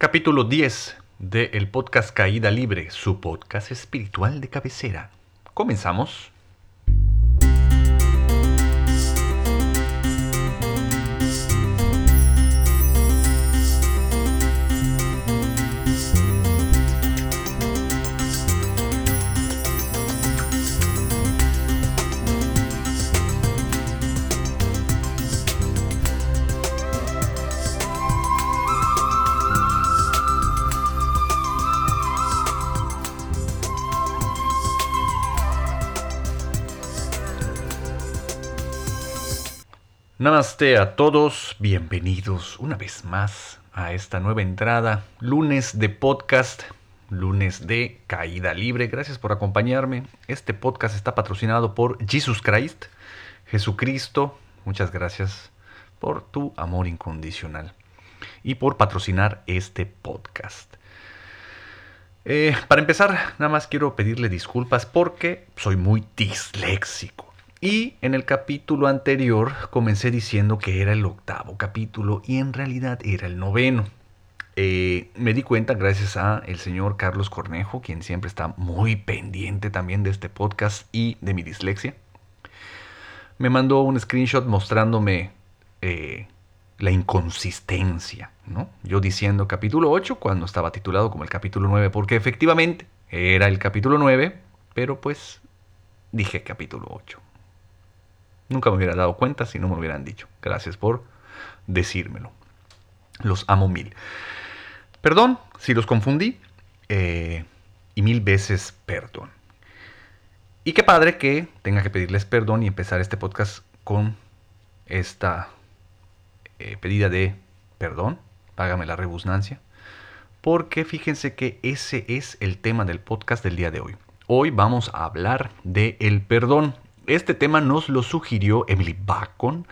Capítulo 10 de el podcast Caída Libre, su podcast espiritual de cabecera. Comenzamos. Namaste a todos, bienvenidos una vez más a esta nueva entrada, lunes de podcast, lunes de caída libre. Gracias por acompañarme. Este podcast está patrocinado por Jesus Christ, Jesucristo. Muchas gracias por tu amor incondicional y por patrocinar este podcast. Eh, para empezar, nada más quiero pedirle disculpas porque soy muy disléxico. Y en el capítulo anterior comencé diciendo que era el octavo capítulo y en realidad era el noveno. Eh, me di cuenta gracias a el señor Carlos Cornejo, quien siempre está muy pendiente también de este podcast y de mi dislexia. Me mandó un screenshot mostrándome eh, la inconsistencia, ¿no? Yo diciendo capítulo 8 cuando estaba titulado como el capítulo 9, porque efectivamente era el capítulo 9, pero pues dije capítulo 8. Nunca me hubiera dado cuenta si no me hubieran dicho. Gracias por decírmelo. Los amo mil. Perdón si los confundí. Eh, y mil veces perdón. Y qué padre que tenga que pedirles perdón y empezar este podcast con esta eh, pedida de perdón. Págame la rebusnancia. Porque fíjense que ese es el tema del podcast del día de hoy. Hoy vamos a hablar de el perdón este tema nos lo sugirió Emily Bacon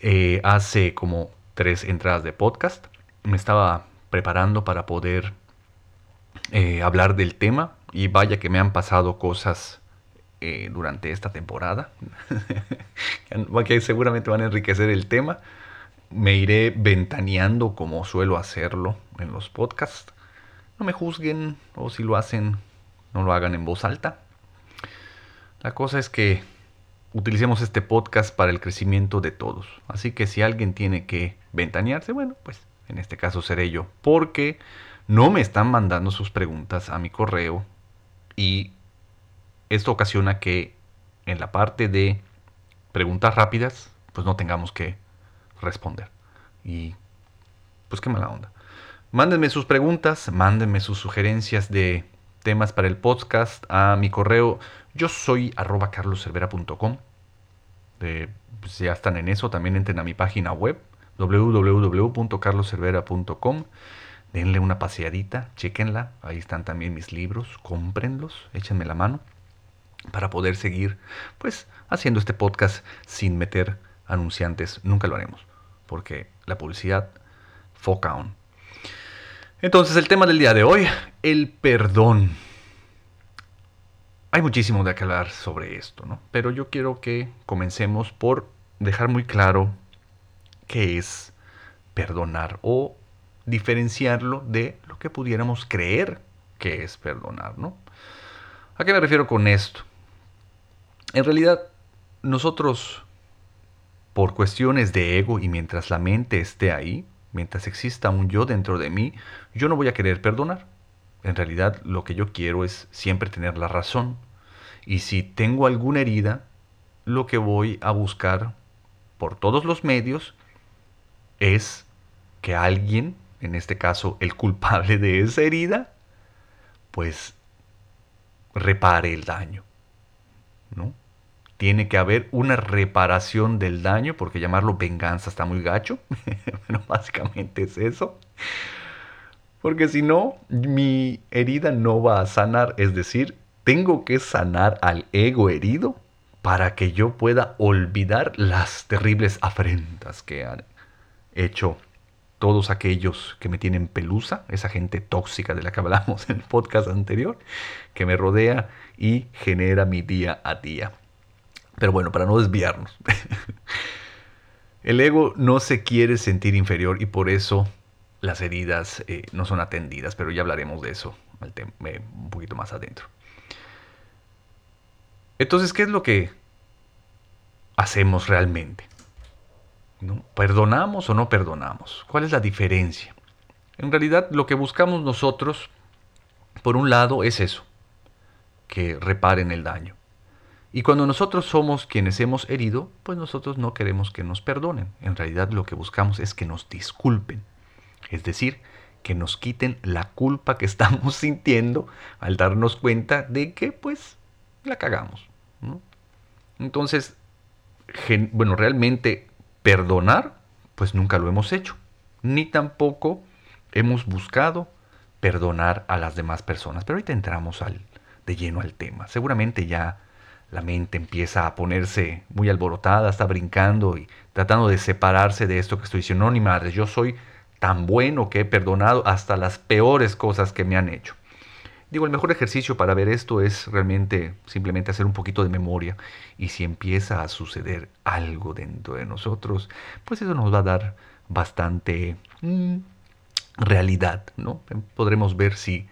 eh, hace como tres entradas de podcast. Me estaba preparando para poder eh, hablar del tema y vaya que me han pasado cosas eh, durante esta temporada que seguramente van a enriquecer el tema. Me iré ventaneando como suelo hacerlo en los podcasts. No me juzguen o si lo hacen, no lo hagan en voz alta. La cosa es que utilicemos este podcast para el crecimiento de todos. Así que si alguien tiene que ventanearse, bueno, pues en este caso seré yo. Porque no me están mandando sus preguntas a mi correo y esto ocasiona que en la parte de preguntas rápidas, pues no tengamos que responder. Y pues qué mala onda. Mándenme sus preguntas, mándenme sus sugerencias de temas para el podcast a mi correo yo soy arroba carloservera.com. pues ya están en eso, también entren a mi página web www.carloservera.com. Denle una paseadita, chequenla, ahí están también mis libros, cómprenlos, échenme la mano para poder seguir pues haciendo este podcast sin meter anunciantes, nunca lo haremos, porque la publicidad foca on. Entonces el tema del día de hoy, el perdón. Hay muchísimo de que hablar sobre esto, ¿no? Pero yo quiero que comencemos por dejar muy claro qué es perdonar o diferenciarlo de lo que pudiéramos creer que es perdonar, ¿no? ¿A qué me refiero con esto? En realidad, nosotros, por cuestiones de ego y mientras la mente esté ahí, mientras exista un yo dentro de mí, yo no voy a querer perdonar. En realidad lo que yo quiero es siempre tener la razón. Y si tengo alguna herida, lo que voy a buscar por todos los medios es que alguien, en este caso el culpable de esa herida, pues repare el daño. ¿No? tiene que haber una reparación del daño, porque llamarlo venganza está muy gacho, pero básicamente es eso. Porque si no, mi herida no va a sanar, es decir, tengo que sanar al ego herido para que yo pueda olvidar las terribles afrentas que han hecho todos aquellos que me tienen pelusa, esa gente tóxica de la que hablamos en el podcast anterior, que me rodea y genera mi día a día. Pero bueno, para no desviarnos. El ego no se quiere sentir inferior y por eso las heridas eh, no son atendidas, pero ya hablaremos de eso eh, un poquito más adentro. Entonces, ¿qué es lo que hacemos realmente? ¿Perdonamos o no perdonamos? ¿Cuál es la diferencia? En realidad, lo que buscamos nosotros, por un lado, es eso, que reparen el daño. Y cuando nosotros somos quienes hemos herido, pues nosotros no queremos que nos perdonen. En realidad lo que buscamos es que nos disculpen. Es decir, que nos quiten la culpa que estamos sintiendo al darnos cuenta de que pues la cagamos. Entonces, bueno, realmente perdonar, pues nunca lo hemos hecho. Ni tampoco hemos buscado perdonar a las demás personas. Pero ahorita entramos al, de lleno al tema. Seguramente ya la mente empieza a ponerse muy alborotada, está brincando y tratando de separarse de esto que estoy diciendo. No, ni madre, yo soy tan bueno que he perdonado hasta las peores cosas que me han hecho. Digo, el mejor ejercicio para ver esto es realmente simplemente hacer un poquito de memoria y si empieza a suceder algo dentro de nosotros, pues eso nos va a dar bastante mm, realidad, ¿no? Podremos ver si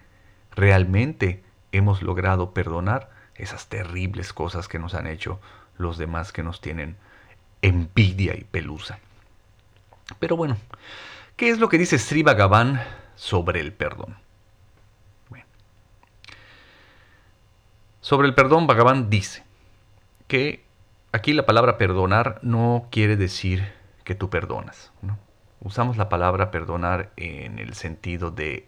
realmente hemos logrado perdonar esas terribles cosas que nos han hecho los demás que nos tienen envidia y pelusa. Pero bueno, ¿qué es lo que dice Sri Bhagavan sobre el perdón? Sobre el perdón, Bhagavan dice que aquí la palabra perdonar no quiere decir que tú perdonas. Usamos la palabra perdonar en el sentido de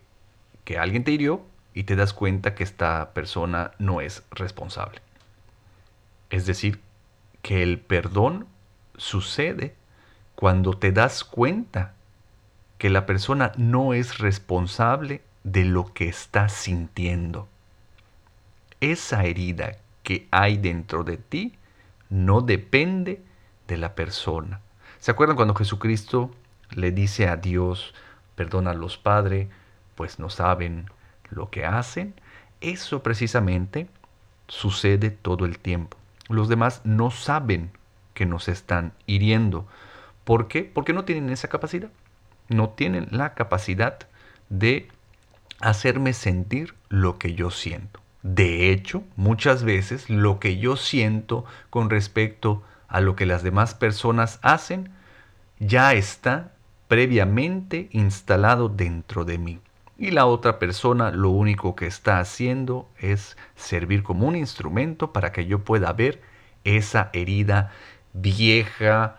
que alguien te hirió y te das cuenta que esta persona no es responsable. Es decir, que el perdón sucede cuando te das cuenta que la persona no es responsable de lo que está sintiendo. Esa herida que hay dentro de ti no depende de la persona. ¿Se acuerdan cuando Jesucristo le dice a Dios, perdónalos Padre, pues no saben lo que hacen, eso precisamente sucede todo el tiempo. Los demás no saben que nos están hiriendo. ¿Por qué? Porque no tienen esa capacidad. No tienen la capacidad de hacerme sentir lo que yo siento. De hecho, muchas veces lo que yo siento con respecto a lo que las demás personas hacen ya está previamente instalado dentro de mí y la otra persona lo único que está haciendo es servir como un instrumento para que yo pueda ver esa herida vieja,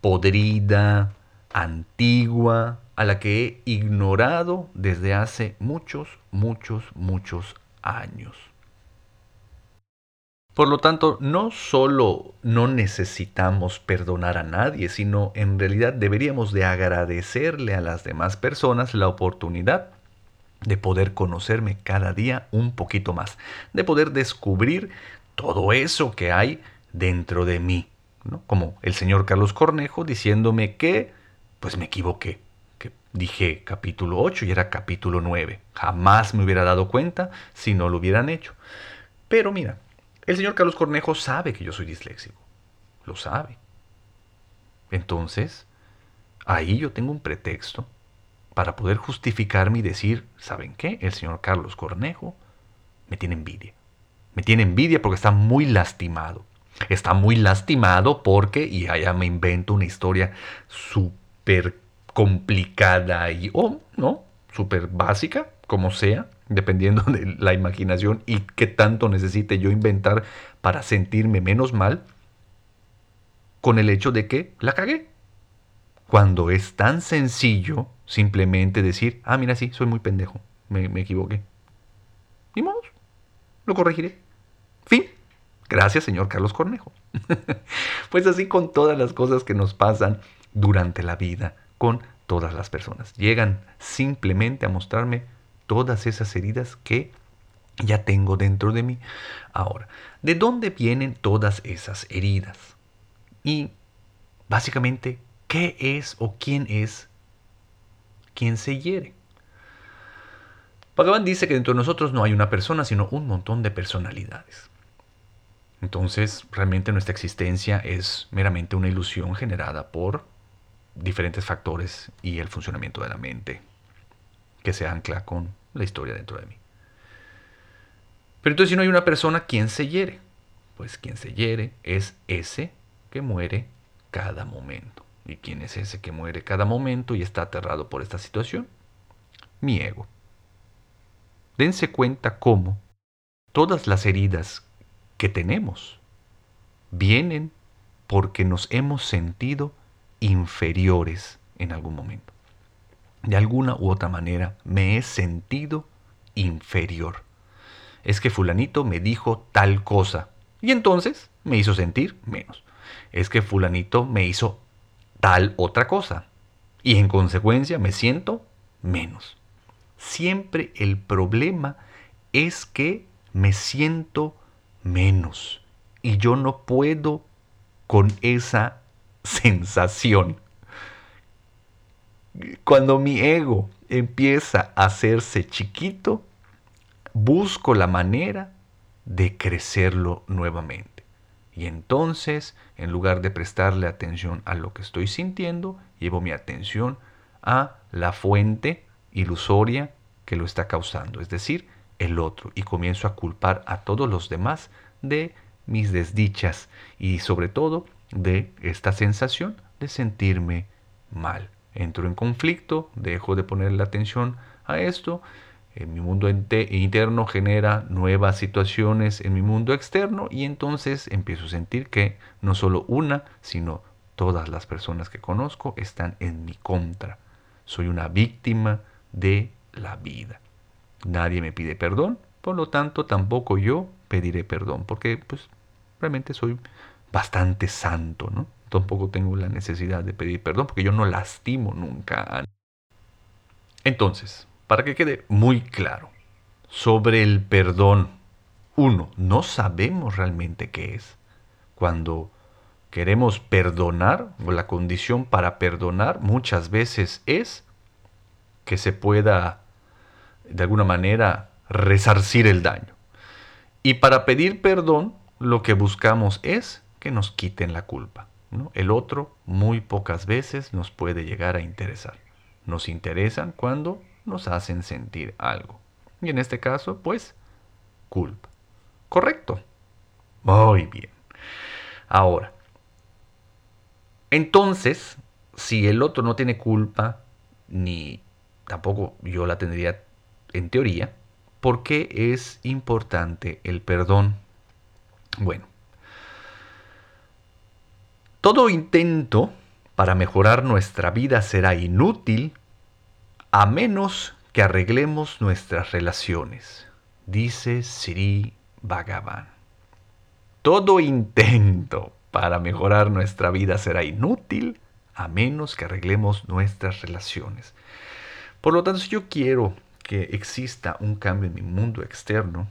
podrida, antigua, a la que he ignorado desde hace muchos, muchos, muchos años. Por lo tanto, no solo no necesitamos perdonar a nadie, sino en realidad deberíamos de agradecerle a las demás personas la oportunidad de poder conocerme cada día un poquito más, de poder descubrir todo eso que hay dentro de mí, ¿no? Como el señor Carlos Cornejo diciéndome que, pues me equivoqué, que dije capítulo 8 y era capítulo 9. Jamás me hubiera dado cuenta si no lo hubieran hecho. Pero mira, el señor Carlos Cornejo sabe que yo soy disléxico, lo sabe. Entonces, ahí yo tengo un pretexto para poder justificarme y decir, ¿saben qué? El señor Carlos Cornejo me tiene envidia. Me tiene envidia porque está muy lastimado. Está muy lastimado porque, y allá me invento una historia súper complicada y, o no, súper básica, como sea, dependiendo de la imaginación y qué tanto necesite yo inventar para sentirme menos mal, con el hecho de que la cagué. Cuando es tan sencillo simplemente decir, ah, mira, sí, soy muy pendejo, me, equivoqué. Ni modo, lo corregiré. Fin. Gracias, señor Carlos Cornejo. pues así con todas las cosas que nos pasan durante la vida, con todas las personas. Llegan simplemente a mostrarme todas esas heridas que ya tengo dentro de mí. Ahora, ¿de dónde vienen todas esas heridas? Y básicamente, ¿qué es o quién es quien se hiere. Bhagavan dice que dentro de nosotros no hay una persona, sino un montón de personalidades. Entonces, realmente nuestra existencia es meramente una ilusión generada por diferentes factores y el funcionamiento de la mente que se ancla con la historia dentro de mí. Pero entonces si no hay una persona, ¿quién se hiere? Pues quien se hiere es ese que muere cada momento. ¿Y quién es ese que muere cada momento y está aterrado por esta situación? Mi ego. Dense cuenta cómo todas las heridas que tenemos vienen porque nos hemos sentido inferiores en algún momento. De alguna u otra manera me he sentido inferior. Es que fulanito me dijo tal cosa y entonces me hizo sentir menos. Es que fulanito me hizo tal otra cosa y en consecuencia me siento menos. Siempre el problema es que me siento menos y yo no puedo con esa sensación. Cuando mi ego empieza a hacerse chiquito, busco la manera de crecerlo nuevamente. Y entonces, en lugar de prestarle atención a lo que estoy sintiendo, llevo mi atención a la fuente ilusoria que lo está causando, es decir, el otro, y comienzo a culpar a todos los demás de mis desdichas y sobre todo de esta sensación de sentirme mal. Entro en conflicto, dejo de ponerle atención a esto, en mi mundo interno genera nuevas situaciones en mi mundo externo y entonces empiezo a sentir que no solo una, sino todas las personas que conozco están en mi contra. Soy una víctima de la vida. Nadie me pide perdón, por lo tanto tampoco yo pediré perdón, porque pues realmente soy bastante santo, ¿no? Tampoco tengo la necesidad de pedir perdón porque yo no lastimo nunca. Entonces, para que quede muy claro, sobre el perdón, uno, no sabemos realmente qué es. Cuando queremos perdonar, o la condición para perdonar muchas veces es que se pueda, de alguna manera, resarcir el daño. Y para pedir perdón, lo que buscamos es que nos quiten la culpa. El otro muy pocas veces nos puede llegar a interesar. Nos interesan cuando nos hacen sentir algo. Y en este caso, pues, culpa. Correcto. Muy bien. Ahora, entonces, si el otro no tiene culpa, ni tampoco yo la tendría en teoría, ¿por qué es importante el perdón? Bueno, todo intento para mejorar nuestra vida será inútil a menos que arreglemos nuestras relaciones, dice Sri Bhagavan. Todo intento para mejorar nuestra vida será inútil a menos que arreglemos nuestras relaciones. Por lo tanto, si yo quiero que exista un cambio en mi mundo externo,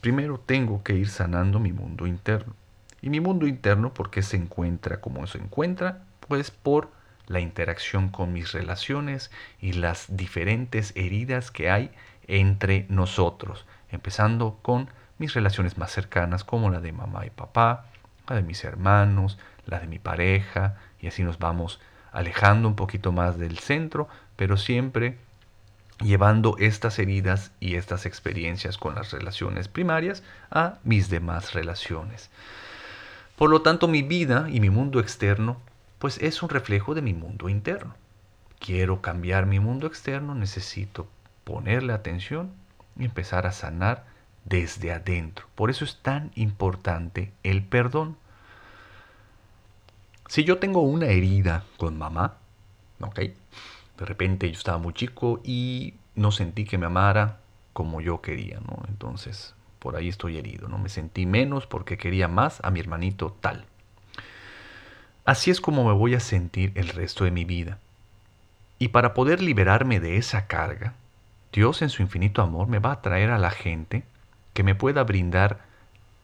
primero tengo que ir sanando mi mundo interno. Y mi mundo interno, ¿por qué se encuentra como se encuentra? Pues por la interacción con mis relaciones y las diferentes heridas que hay entre nosotros, empezando con mis relaciones más cercanas como la de mamá y papá, la de mis hermanos, la de mi pareja, y así nos vamos alejando un poquito más del centro, pero siempre llevando estas heridas y estas experiencias con las relaciones primarias a mis demás relaciones. Por lo tanto, mi vida y mi mundo externo, pues es un reflejo de mi mundo interno. Quiero cambiar mi mundo externo, necesito ponerle atención y empezar a sanar desde adentro. Por eso es tan importante el perdón. Si yo tengo una herida con mamá, ¿ok? De repente yo estaba muy chico y no sentí que me amara como yo quería, ¿no? Entonces por ahí estoy herido, ¿no? Me sentí menos porque quería más a mi hermanito tal. Así es como me voy a sentir el resto de mi vida. Y para poder liberarme de esa carga, Dios en su infinito amor me va a traer a la gente que me pueda brindar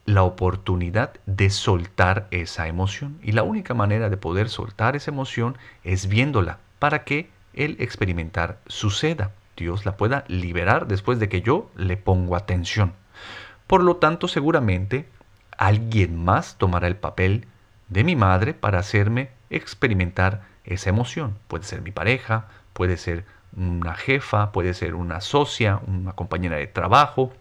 la oportunidad de soltar esa emoción. Y la única manera de poder soltar esa emoción es viéndola para que el experimentar suceda. Dios la pueda liberar después de que yo le pongo atención. Por lo tanto, seguramente alguien más tomará el papel de mi madre para hacerme experimentar esa emoción. Puede ser mi pareja, puede ser una jefa, puede ser una socia, una compañera de trabajo,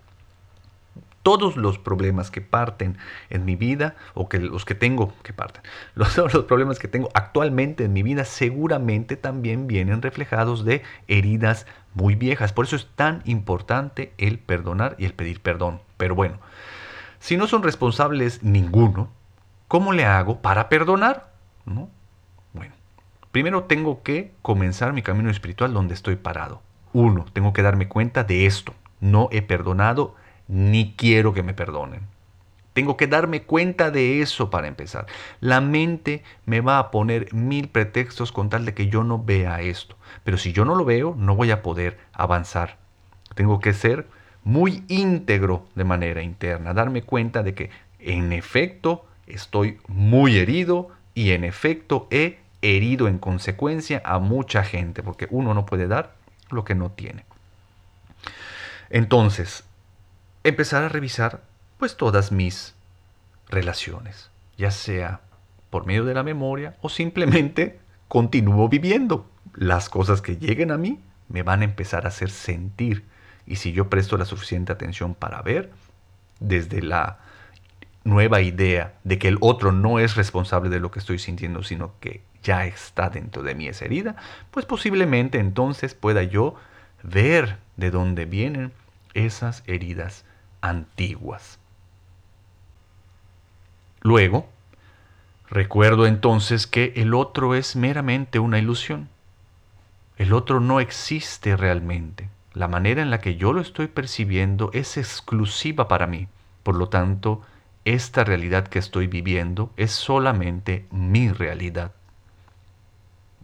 todos los problemas que parten en mi vida, o que los que tengo que parten, los, los problemas que tengo actualmente en mi vida seguramente también vienen reflejados de heridas muy viejas. Por eso es tan importante el perdonar y el pedir perdón. Pero bueno, si no son responsables ninguno, ¿cómo le hago para perdonar? ¿No? Bueno, primero tengo que comenzar mi camino espiritual donde estoy parado. Uno, tengo que darme cuenta de esto. No he perdonado ni quiero que me perdonen. Tengo que darme cuenta de eso para empezar. La mente me va a poner mil pretextos con tal de que yo no vea esto. Pero si yo no lo veo, no voy a poder avanzar. Tengo que ser muy íntegro de manera interna, darme cuenta de que en efecto estoy muy herido y en efecto he herido en consecuencia a mucha gente, porque uno no puede dar lo que no tiene. Entonces, empezar a revisar pues todas mis relaciones, ya sea por medio de la memoria o simplemente continúo viviendo. Las cosas que lleguen a mí me van a empezar a hacer sentir y si yo presto la suficiente atención para ver desde la nueva idea de que el otro no es responsable de lo que estoy sintiendo, sino que ya está dentro de mí esa herida, pues posiblemente entonces pueda yo ver de dónde vienen esas heridas antiguas. Luego, recuerdo entonces que el otro es meramente una ilusión. El otro no existe realmente. La manera en la que yo lo estoy percibiendo es exclusiva para mí. Por lo tanto, esta realidad que estoy viviendo es solamente mi realidad.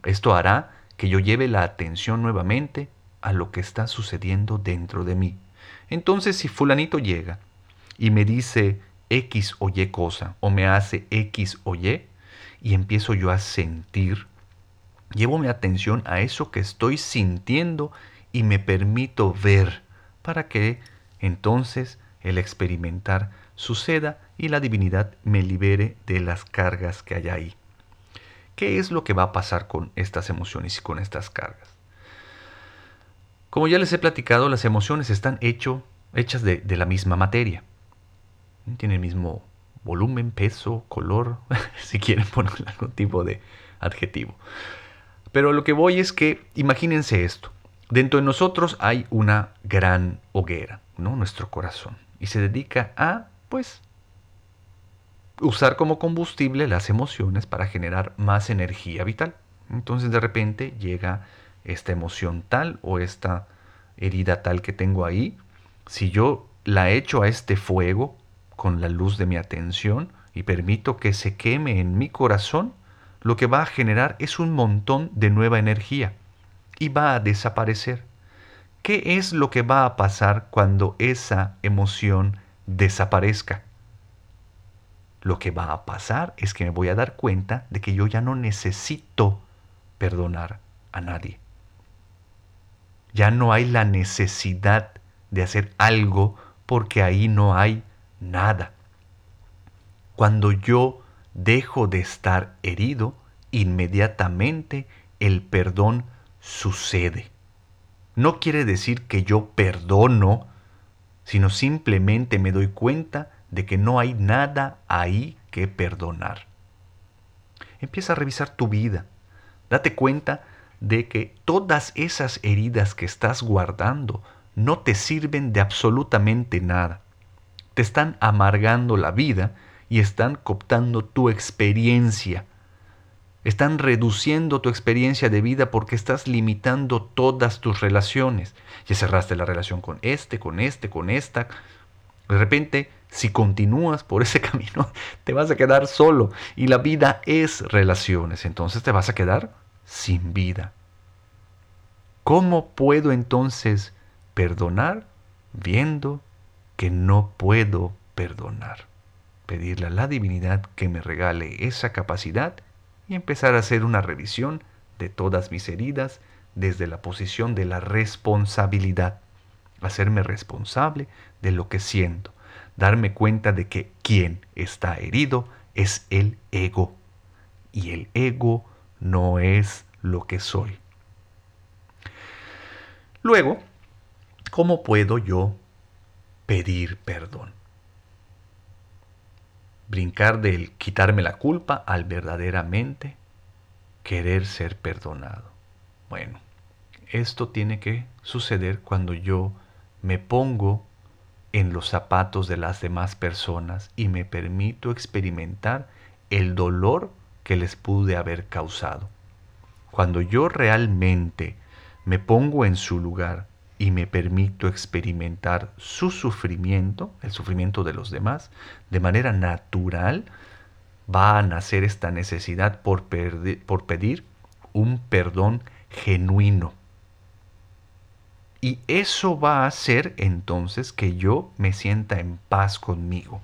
Esto hará que yo lleve la atención nuevamente a lo que está sucediendo dentro de mí. Entonces, si fulanito llega y me dice X o Y cosa, o me hace X o Y, y empiezo yo a sentir, llevo mi atención a eso que estoy sintiendo y me permito ver para que entonces el experimentar suceda y la divinidad me libere de las cargas que hay ahí. ¿Qué es lo que va a pasar con estas emociones y con estas cargas? Como ya les he platicado, las emociones están hecho, hechas de, la misma materia. Tienen el mismo volumen, peso, color, si quieren ponerle algún tipo de adjetivo. Pero lo que voy es que, imagínense esto. Dentro de nosotros hay una gran hoguera, ¿no? Nuestro corazón. Y se dedica a, pues, usar como combustible las emociones para generar más energía vital. Entonces de repente llega esta emoción tal o esta herida tal que tengo ahí, si yo la echo a este fuego con la luz de mi atención y permito que se queme en mi corazón, lo que va a generar es un montón de nueva energía y va a desaparecer. ¿Qué es lo que va a pasar cuando esa emoción desaparezca? Lo que va a pasar es que me voy a dar cuenta de que yo ya no necesito perdonar a nadie ya no hay la necesidad de hacer algo porque ahí no hay nada. Cuando yo dejo de estar herido, inmediatamente el perdón sucede. No quiere decir que yo perdono, sino simplemente me doy cuenta de que no hay nada ahí que perdonar. Empieza a revisar tu vida. Date cuenta de que todas esas heridas que estás guardando no te sirven de absolutamente nada. Te están amargando la vida y están cooptando tu experiencia. Están reduciendo tu experiencia de vida porque estás limitando todas tus relaciones. Ya cerraste la relación con este, con este, con esta. De repente, si continúas por ese camino, te vas a quedar solo. Y la vida es relaciones. Entonces te vas a quedar sin vida. ¿Cómo puedo entonces perdonar viendo que no puedo perdonar? Pedirle a la divinidad que me regale esa capacidad y empezar a hacer una revisión de todas mis heridas desde la posición de la responsabilidad. Hacerme responsable de lo que siento. Darme cuenta de que quien está herido es el ego. Y el ego no es lo que soy. Luego, ¿cómo puedo yo pedir perdón? Brincar del quitarme la culpa al verdaderamente querer ser perdonado. Bueno, esto tiene que suceder cuando yo me pongo en los zapatos de las demás personas y me permito experimentar el dolor que les pude haber causado. Cuando yo realmente me pongo en su lugar y me permito experimentar su sufrimiento, el sufrimiento de los demás, de manera natural, va a nacer esta necesidad por, por pedir un perdón genuino. Y eso va a hacer entonces que yo me sienta en paz conmigo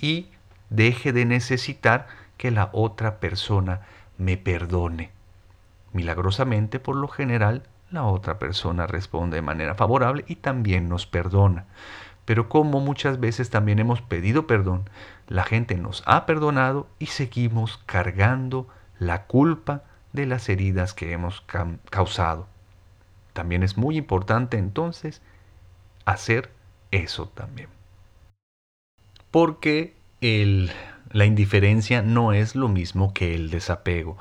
y deje de necesitar que la otra persona me perdone. Milagrosamente, por lo general, la otra persona responde de manera favorable y también nos perdona. Pero como muchas veces también hemos pedido perdón, la gente nos ha perdonado y seguimos cargando la culpa de las heridas que hemos causado. También es muy importante entonces hacer eso también. Porque el, la indiferencia no es lo mismo que el desapego.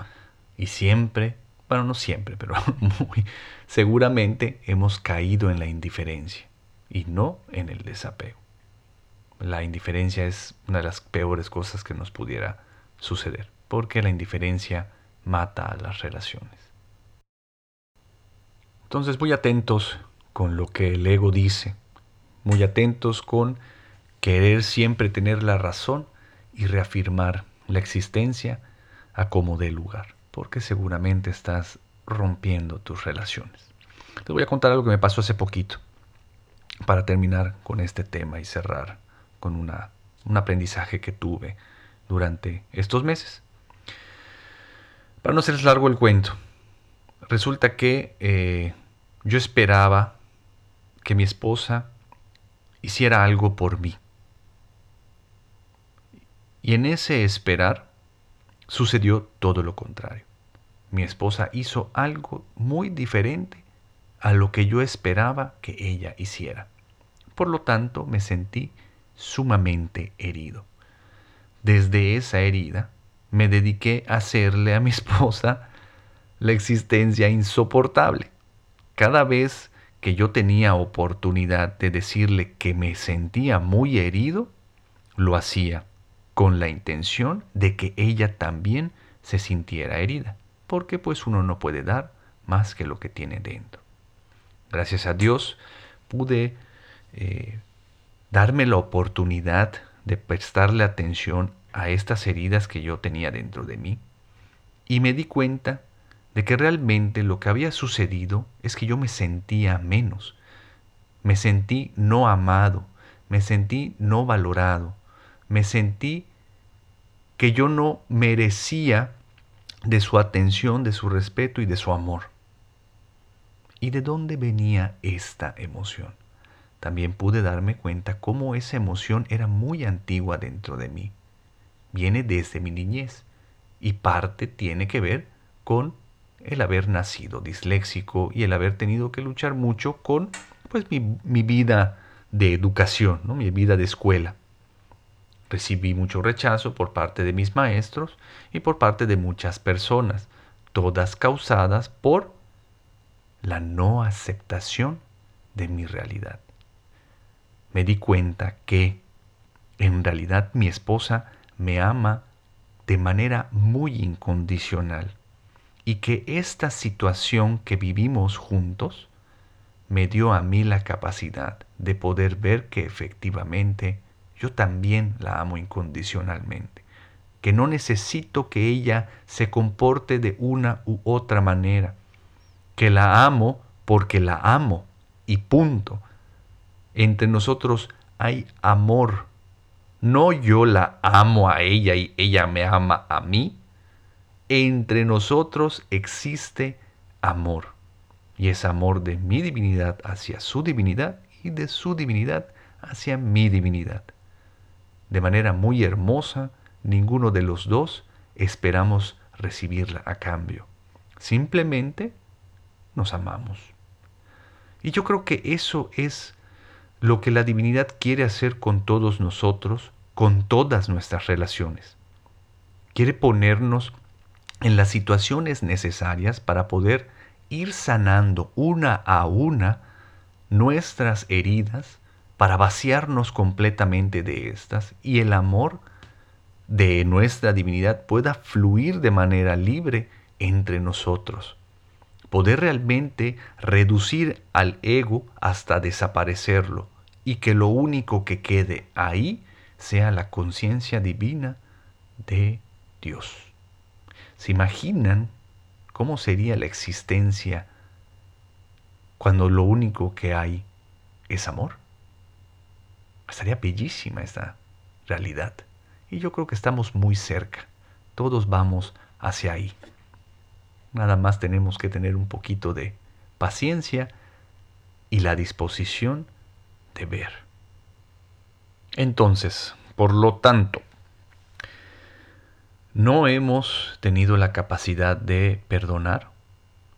Y siempre bueno, no siempre, pero muy seguramente hemos caído en la indiferencia y no en el desapego. La indiferencia es una de las peores cosas que nos pudiera suceder, porque la indiferencia mata a las relaciones. Entonces, muy atentos con lo que el ego dice, muy atentos con querer siempre tener la razón y reafirmar la existencia a como dé lugar porque seguramente estás rompiendo tus relaciones. Te voy a contar algo que me pasó hace poquito para terminar con este tema y cerrar con una, un aprendizaje que tuve durante estos meses. Para no hacerles largo el cuento, resulta que eh, yo esperaba que mi esposa hiciera algo por mí. Y en ese esperar sucedió todo lo contrario. Mi esposa hizo algo muy diferente a lo que yo esperaba que ella hiciera. Por lo tanto, me sentí sumamente herido. Desde esa herida, me dediqué a hacerle a mi esposa la existencia insoportable. Cada vez que yo tenía oportunidad de decirle que me sentía muy herido, lo hacía con la intención de que ella también se sintiera herida, porque pues uno no puede dar más que lo que tiene dentro. Gracias a Dios pude eh, darme la oportunidad de prestarle atención a estas heridas que yo tenía dentro de mí y me di cuenta de que realmente lo que había sucedido es que yo me sentía menos, me sentí no amado, me sentí no valorado, me sentí que yo no merecía de su atención, de su respeto y de su amor. ¿Y de dónde venía esta emoción? También pude darme cuenta cómo esa emoción era muy antigua dentro de mí. Viene desde mi niñez y parte tiene que ver con el haber nacido disléxico y el haber tenido que luchar mucho con pues mi, vida de educación, ¿no? mi vida de escuela. Recibí mucho rechazo por parte de mis maestros y por parte de muchas personas, todas causadas por la no aceptación de mi realidad. Me di cuenta que en realidad mi esposa me ama de manera muy incondicional y que esta situación que vivimos juntos me dio a mí la capacidad de poder ver que efectivamente yo también la amo incondicionalmente, que no necesito que ella se comporte de una u otra manera, que la amo porque la amo y punto. Entre nosotros hay amor. No yo la amo a ella y ella me ama a mí. Entre nosotros existe amor. Y es amor de mi divinidad hacia su divinidad y de su divinidad hacia mi divinidad de manera muy hermosa, ninguno de los dos esperamos recibirla a cambio. simplemente nos amamos. Y yo creo que eso es lo que la divinidad quiere hacer con todos nosotros, con todas nuestras relaciones. Quiere ponernos en las situaciones necesarias para poder ir sanando una a una nuestras heridas, para vaciarnos completamente de estas y el amor de nuestra divinidad pueda fluir de manera libre entre nosotros. Poder realmente reducir al ego hasta desaparecerlo y que lo único que quede ahí sea la conciencia divina de Dios. ¿Se imaginan cómo sería la existencia cuando lo único que hay es amor? Estaría bellísima esta realidad. Y yo creo que estamos muy cerca. Todos vamos hacia ahí. Nada más tenemos que tener un poquito de paciencia y la disposición de ver. Entonces, por lo tanto, no hemos tenido la capacidad de perdonar,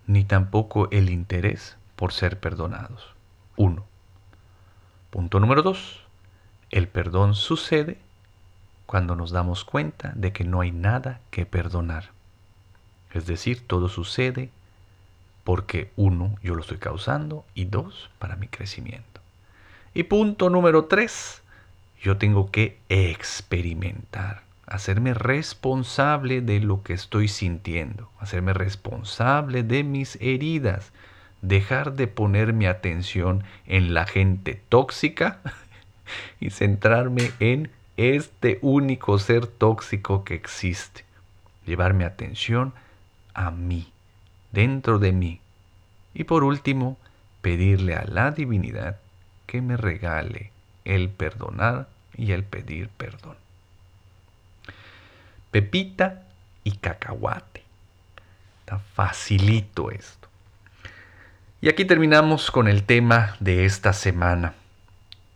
ni tampoco el interés por ser perdonados. Uno. Punto número dos. El perdón sucede cuando nos damos cuenta de que no hay nada que perdonar. Es decir, todo sucede porque uno, yo lo estoy causando y dos, para mi crecimiento. Y punto número tres, yo tengo que experimentar, hacerme responsable de lo que estoy sintiendo, hacerme responsable de mis heridas, dejar de poner mi atención en la gente tóxica y centrarme en este único ser tóxico que existe. Llevar mi atención a mí, dentro de mí. Y por último, pedirle a la divinidad que me regale el perdonar y el pedir perdón. Pepita y cacahuate. Está facilito esto. Y aquí terminamos con el tema de esta semana.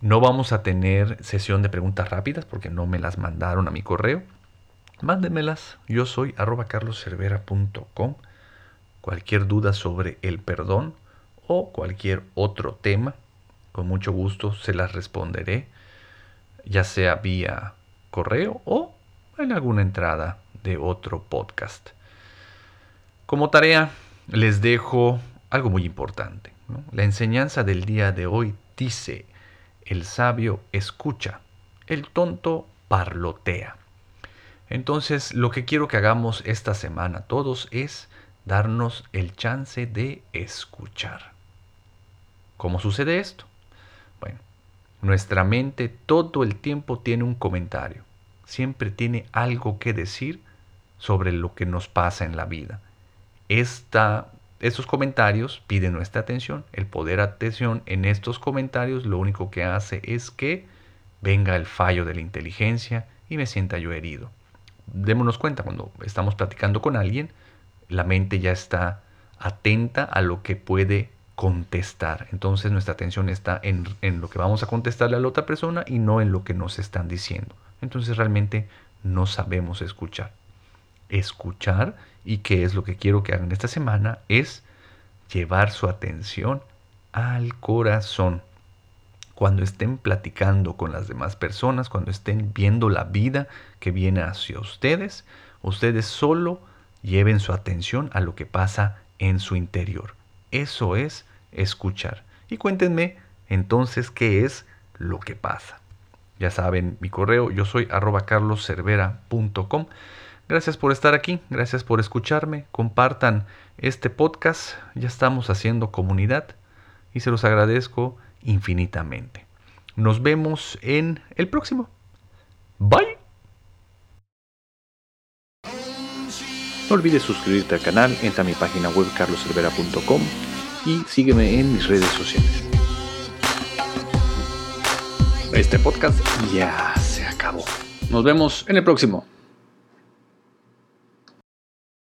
No vamos a tener sesión de preguntas rápidas porque no me las mandaron a mi correo. Mándenmelas. Yo soy arroba carloscervera.com. Cualquier duda sobre el perdón o cualquier otro tema, con mucho gusto se las responderé, ya sea vía correo o en alguna entrada de otro podcast. Como tarea les dejo algo muy importante. La enseñanza del día de hoy dice, el sabio escucha, el tonto parlotea. Entonces, lo que quiero que hagamos esta semana todos es darnos el chance de escuchar. ¿Cómo sucede esto? Bueno, nuestra mente todo el tiempo tiene un comentario, siempre tiene algo que decir sobre lo que nos pasa en la vida. Esta estos comentarios piden nuestra atención. El poder atención en estos comentarios lo único que hace es que venga el fallo de la inteligencia y me sienta yo herido. Démonos cuenta, cuando estamos platicando con alguien, la mente ya está atenta a lo que puede contestar. Entonces nuestra atención está en, lo que vamos a contestarle a la otra persona y no en lo que nos están diciendo. Entonces realmente no sabemos escuchar escuchar y qué es lo que quiero que hagan esta semana es llevar su atención al corazón. Cuando estén platicando con las demás personas, cuando estén viendo la vida que viene hacia ustedes, ustedes solo lleven su atención a lo que pasa en su interior. Eso es escuchar. Y cuéntenme entonces qué es lo que pasa. Ya saben, mi correo, yo soy arroba carloscervera.com. Gracias por estar aquí, gracias por escucharme, compartan este podcast, ya estamos haciendo comunidad y se los agradezco infinitamente. Nos vemos en el próximo. Bye. No olvides suscribirte al canal, entra a mi página web carloservera.com y sígueme en mis redes sociales. Este podcast ya se acabó. Nos vemos en el próximo.